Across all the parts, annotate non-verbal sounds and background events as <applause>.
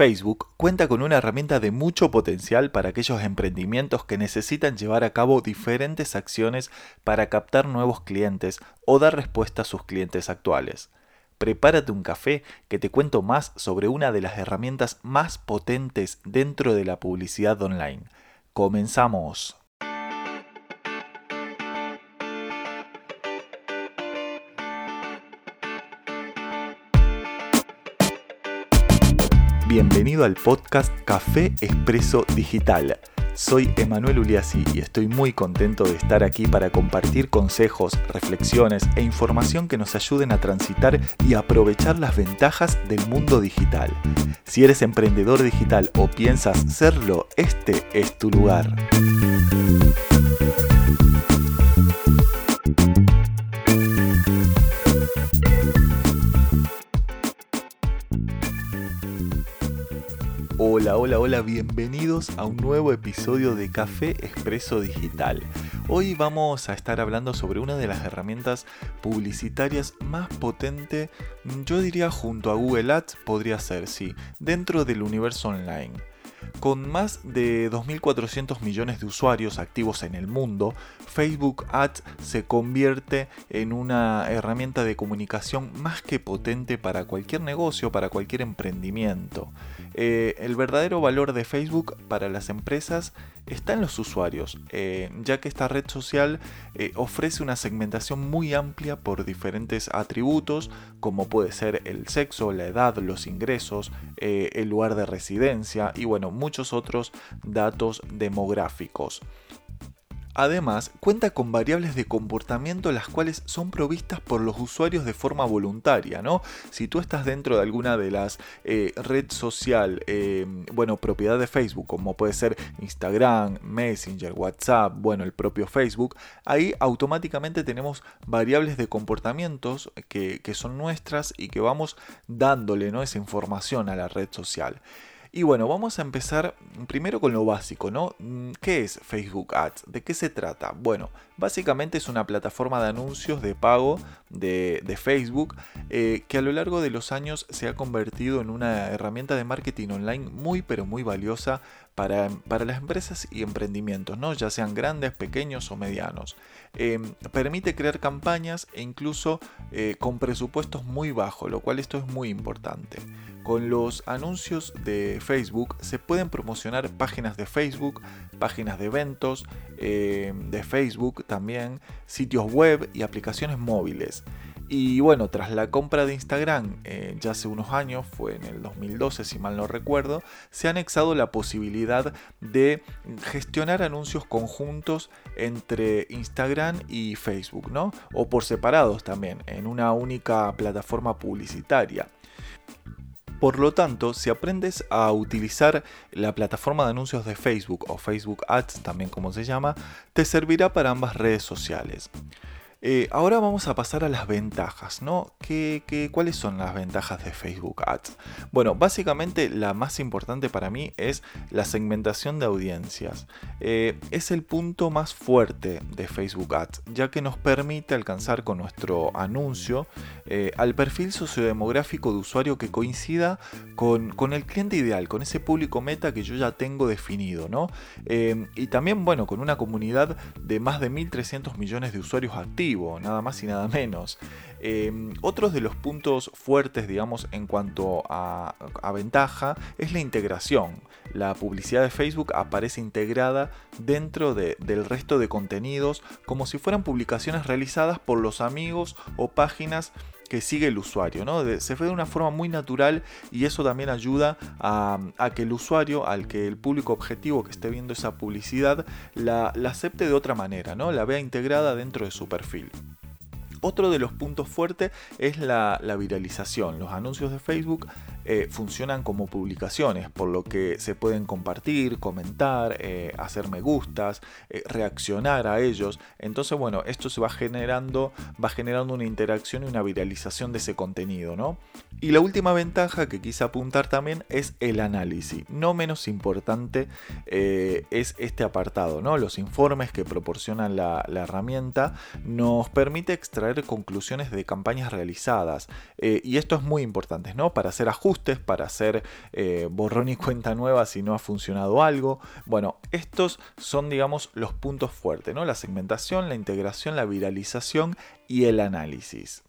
Facebook cuenta con una herramienta de mucho potencial para aquellos emprendimientos que necesitan llevar a cabo diferentes acciones para captar nuevos clientes o dar respuesta a sus clientes actuales. Prepárate un café que te cuento más sobre una de las herramientas más potentes dentro de la publicidad online. Comenzamos. Bienvenido al podcast Café Expreso Digital. Soy Emanuel Uliassi y estoy muy contento de estar aquí para compartir consejos, reflexiones e información que nos ayuden a transitar y aprovechar las ventajas del mundo digital. Si eres emprendedor digital o piensas serlo, este es tu lugar. Hola, hola, hola, bienvenidos a un nuevo episodio de Café Expreso Digital. Hoy vamos a estar hablando sobre una de las herramientas publicitarias más potente, yo diría junto a Google Ads podría ser, sí, dentro del universo online. Con más de 2.400 millones de usuarios activos en el mundo, Facebook Ads se convierte en una herramienta de comunicación más que potente para cualquier negocio, para cualquier emprendimiento. Eh, el verdadero valor de Facebook para las empresas está en los usuarios, eh, ya que esta red social eh, ofrece una segmentación muy amplia por diferentes atributos, como puede ser el sexo, la edad, los ingresos, el lugar de residencia y bueno, muchos otros datos demográficos. Además, cuenta con variables de comportamiento las cuales son provistas por los usuarios de forma voluntaria, ¿no? Si tú estás dentro de alguna de las eh, red social, eh, bueno, propiedad de Facebook, como puede ser Instagram, Messenger, WhatsApp, bueno, el propio Facebook, ahí automáticamente tenemos variables de comportamientos que, que son nuestras y que vamos dándole, ¿no? Esa información a la red social. Y bueno, vamos a empezar primero con lo básico, ¿no? Mm, ¿Qué es Facebook Ads? ¿De qué se trata? Bueno, básicamente es una plataforma de anuncios de pago de, Facebook eh, que a lo largo de los años se ha convertido en una herramienta de marketing online muy pero muy valiosa para, las empresas y emprendimientos, ¿no? ya sean grandes, pequeños o medianos. Em, permite crear campañas e incluso eh, con presupuestos muy bajos, lo cual esto es muy importante. Con los anuncios de Facebook se pueden promocionar páginas de Facebook, páginas de eventos eh, de Facebook también, sitios web y aplicaciones móviles. Y bueno, tras la compra de Instagram eh, ya hace unos años, fue en el 2012 si mal no recuerdo, se ha anexado la posibilidad de gestionar anuncios conjuntos entre Instagram y Facebook, ¿no? O por separados también, en una única plataforma publicitaria. Por lo tanto, si aprendes a utilizar la plataforma de anuncios de Facebook o Facebook Ads, también como se llama, te servirá para ambas redes sociales. Eh, ahora vamos a pasar a las ventajas, ¿no? ¿Qué, cuáles son las ventajas de Facebook Ads? Bueno, básicamente la más importante para mí es la segmentación de audiencias. Eh, es el punto más fuerte de Facebook Ads, ya que nos permite alcanzar con nuestro anuncio eh, al perfil sociodemográfico de usuario que coincida con, con, el cliente ideal, con ese público meta que yo ya tengo definido, ¿no? y también, bueno, con una comunidad de más de 1.300 millones de usuarios activos nada más y nada menos. Em, otros de los puntos fuertes, digamos, en cuanto a, ventaja, es la integración. La publicidad de Facebook aparece integrada dentro del resto de contenidos como si fueran publicaciones realizadas por los amigos o páginas que sigue el usuario. ¿no? se ve de una forma muy natural y eso también ayuda a, que el usuario, al que el público objetivo que esté viendo esa publicidad, la, acepte de otra manera, ¿no? la vea integrada dentro de su perfil. Otro de los puntos fuertes es la, viralización. Los anuncios de Facebook eh, funcionan como publicaciones, por lo que se pueden compartir, comentar, eh, hacer me gustas, eh, reaccionar a ellos. Entonces, bueno, esto se va generando, va generando una interacción y una viralización de ese contenido, ¿no? Y la última ventaja que quise apuntar también es el análisis. No menos importante es este apartado, ¿no? Los informes que proporciona la, la herramienta nos permite extraer conclusiones de campañas realizadas. y esto es muy importante, ¿no? Para hacer ajustes para hacer eh, borrón y cuenta nueva si no ha funcionado algo. Bueno, estos son, digamos, los puntos fuertes, ¿no? La segmentación, la integración, la viralización y el análisis.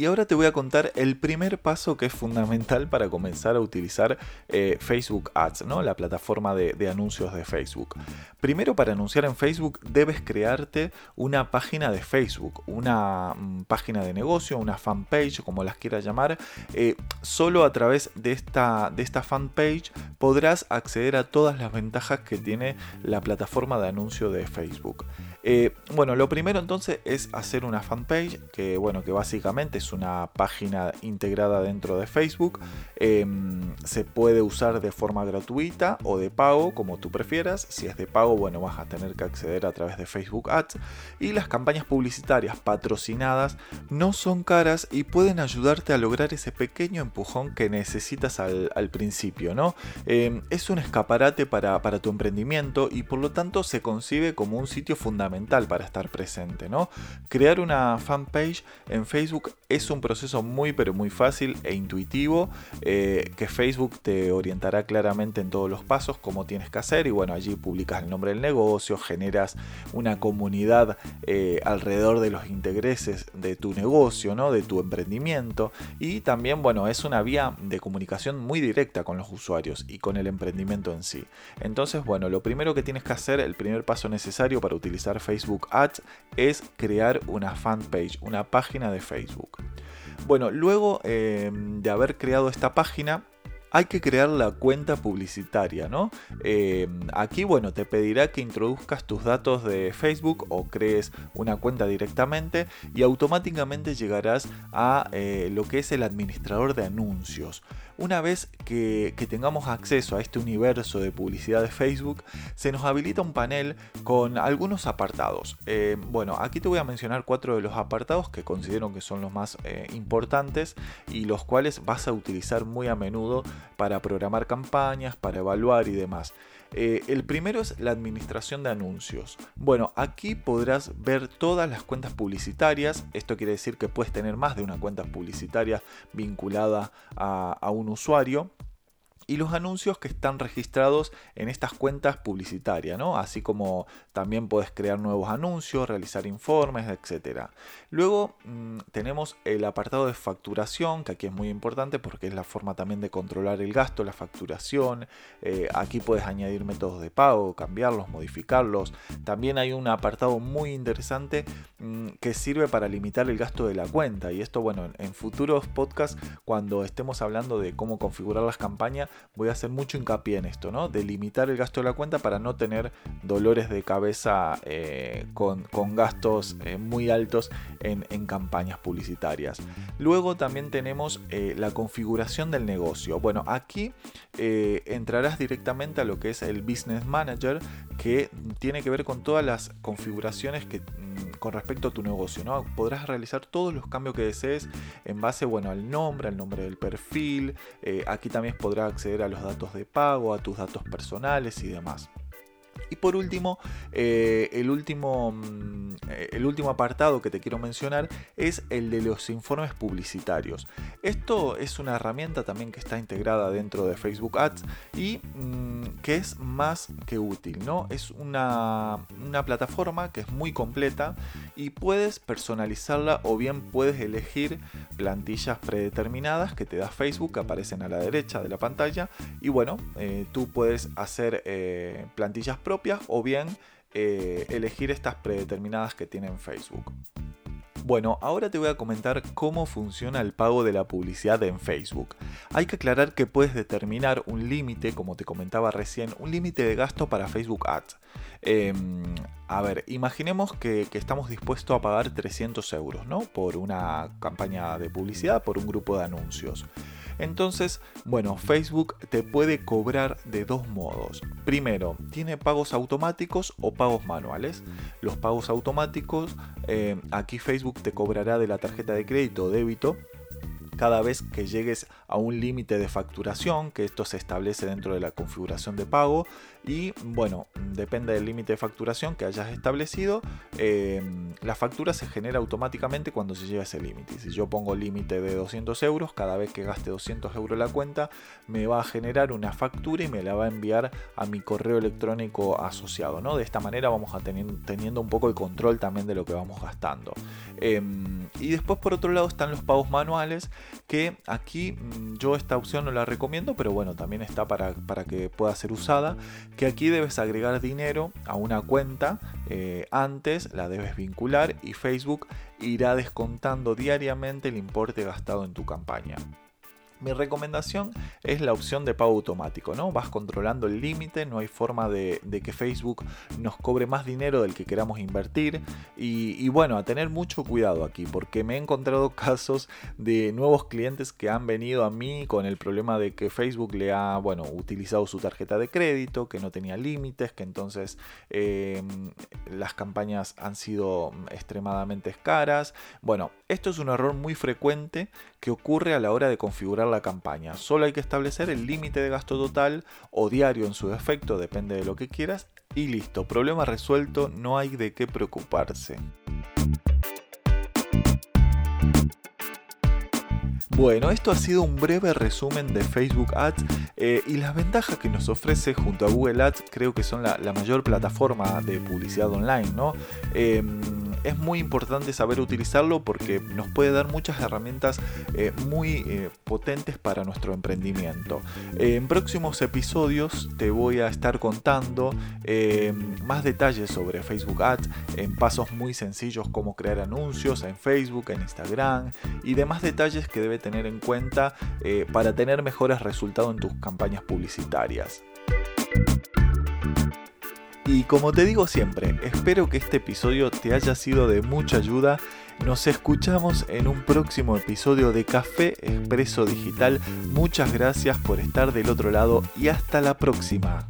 Y ahora te voy a contar el primer paso que es fundamental para comenzar a utilizar eh, Facebook Ads, ¿no? la plataforma de, anuncios de Facebook. Primero, para anunciar en Facebook debes crearte una página de Facebook, una mm, página de negocio, una fanpage, como las quieras llamar. Eh, solo a través de esta, de esta fanpage podrás acceder a todas las ventajas que tiene la plataforma de anuncio de Facebook. Eh, bueno, lo primero entonces es hacer una fanpage, que bueno, que básicamente es una página integrada dentro de Facebook. Em, se puede usar de forma gratuita o de pago, como tú prefieras. Si es de pago, bueno, vas a tener que acceder a través de Facebook Ads. Y las campañas publicitarias patrocinadas no son caras y pueden ayudarte a lograr ese pequeño empujón que necesitas al, principio, ¿no? Em, es un escaparate para, para tu emprendimiento y por lo tanto se concibe como un sitio fundamental para estar presente, ¿no? Crear una fanpage en Facebook es un proceso muy pero muy fácil e intuitivo eh, que Facebook te orientará claramente en todos los pasos cómo tienes que hacer y bueno allí publicas el nombre del negocio, generas una comunidad eh, alrededor de los intereses de tu negocio, ¿no? De tu emprendimiento y también bueno es una vía de comunicación muy directa con los usuarios y con el emprendimiento en sí. Entonces bueno lo primero que tienes que hacer, el primer paso necesario para utilizar Facebook Ads es crear una fanpage, una página de Facebook. Bueno, luego em, de haber creado esta página, hay que crear la cuenta publicitaria, ¿no? Em, aquí, bueno, te pedirá que introduzcas tus datos de Facebook o crees una cuenta directamente y automáticamente llegarás a eh, lo que es el administrador de anuncios. Una vez que, tengamos acceso a este universo de publicidad de Facebook, se nos habilita un panel con algunos apartados. Eh, bueno, aquí te voy a mencionar cuatro de los apartados que considero que son los más eh, importantes y los cuales vas a utilizar muy a menudo para programar campañas, para evaluar y demás. Eh, el primero es la administración de anuncios. Bueno, aquí podrás ver todas las cuentas publicitarias. Esto quiere decir que puedes tener más de una cuenta publicitaria vinculada a, a un usuario y los anuncios que están registrados en estas cuentas publicitarias, ¿no? Así como también puedes crear nuevos anuncios, realizar informes, etc. Luego mm, tenemos el apartado de facturación, que aquí es muy importante porque es la forma también de controlar el gasto, la facturación. Eh, aquí puedes añadir métodos de pago, cambiarlos, modificarlos. También hay un apartado muy interesante mm, que sirve para limitar el gasto de la cuenta. Y esto, bueno, en futuros podcasts, cuando estemos hablando de cómo configurar las campañas, voy a hacer mucho hincapié en esto, ¿no? De limitar el gasto de la cuenta para no tener dolores de cabeza eh, con, gastos eh, muy altos en, campañas publicitarias. Luego también tenemos eh, la configuración del negocio. Bueno, aquí entrarás directamente a lo que es el Business Manager, que tiene que ver con todas las configuraciones que con respecto a tu negocio, ¿no? Podrás realizar todos los cambios que desees en base, bueno, al nombre, al nombre del perfil. Eh, aquí también podrás acceder a los datos de pago, a tus datos personales y demás. Y por último, eh, el, último mm, eh, el último apartado que te quiero mencionar es el de los informes publicitarios. Esto es una herramienta también que está integrada dentro de Facebook Ads y mm, que es más que útil, ¿no? Es una, una plataforma que es muy completa y puedes personalizarla o bien puedes elegir plantillas predeterminadas que te da Facebook que aparecen a la derecha de la pantalla y bueno, eh, tú puedes hacer plantillas propias o bien eh, elegir estas predeterminadas que tienen Facebook. Bueno, ahora te voy a comentar cómo funciona el pago de la publicidad en Facebook. Hay que aclarar que puedes determinar un límite, como te comentaba recién, un límite de gasto para Facebook Ads. Em, a ver, imaginemos que, que, estamos dispuestos a pagar 300 euros, ¿no? Por una campaña de publicidad, por un grupo de anuncios. Entonces, bueno, Facebook te puede cobrar de dos modos. Primero, tiene pagos automáticos o pagos manuales. Los pagos automáticos, eh, aquí Facebook te cobrará de la tarjeta de crédito o débito cada vez que llegues a un límite de facturación, que esto se establece dentro de la configuración de pago y bueno, depende del límite de facturación que hayas establecido, em, la factura se genera automáticamente cuando se llega a ese límite. Si yo pongo límite de 200 euros, cada vez que gaste 200 euros la cuenta, me va a generar una factura y me la va a enviar a mi correo electrónico asociado. ¿no? De esta manera vamos a tener teniendo un poco el control también de lo que vamos gastando. Em, y después por otro lado están los pagos manuales, que aquí mm, yo esta opción no la recomiendo, pero bueno, también está para, para que pueda ser usada que aquí debes agregar dinero a una cuenta, eh, antes la debes vincular y Facebook irá descontando diariamente el importe gastado en tu campaña. Mi recomendación es la opción de pago automático, ¿no? Vas controlando el límite, no hay forma de, que Facebook nos cobre más dinero del que queramos invertir. Y, bueno, a tener mucho cuidado aquí, porque me he encontrado <laughs> casos de nuevos clientes que han venido a mí con el problema de que Facebook le ha, bueno, utilizado su tarjeta de crédito, que no tenía límites, que entonces em, las campañas han sido extremadamente caras. Bueno, esto es un error muy frecuente que ocurre a la hora de configurar la campaña. Solo hay que establecer el límite de gasto total o diario en su defecto, depende de lo que quieras, y listo, problema resuelto, no hay de qué preocuparse. Bueno, esto ha sido un breve resumen de Facebook Ads eh, y las ventajas que nos ofrece junto a Google Ads creo que son la, mayor plataforma de publicidad online, ¿no? Em, es muy importante saber utilizarlo porque nos puede dar muchas herramientas eh, muy eh, potentes para nuestro emprendimiento. en próximos episodios te voy a estar contando eh, más detalles sobre Facebook Ads en pasos muy sencillos como crear anuncios en Facebook, en Instagram y demás detalles que debe tener en cuenta para tener mejores resultados en tus campañas publicitarias. Y como te digo siempre, espero que este episodio te haya sido de mucha ayuda. Nos escuchamos en un próximo episodio de Café Expreso Digital. Muchas gracias por estar del otro lado y hasta la próxima.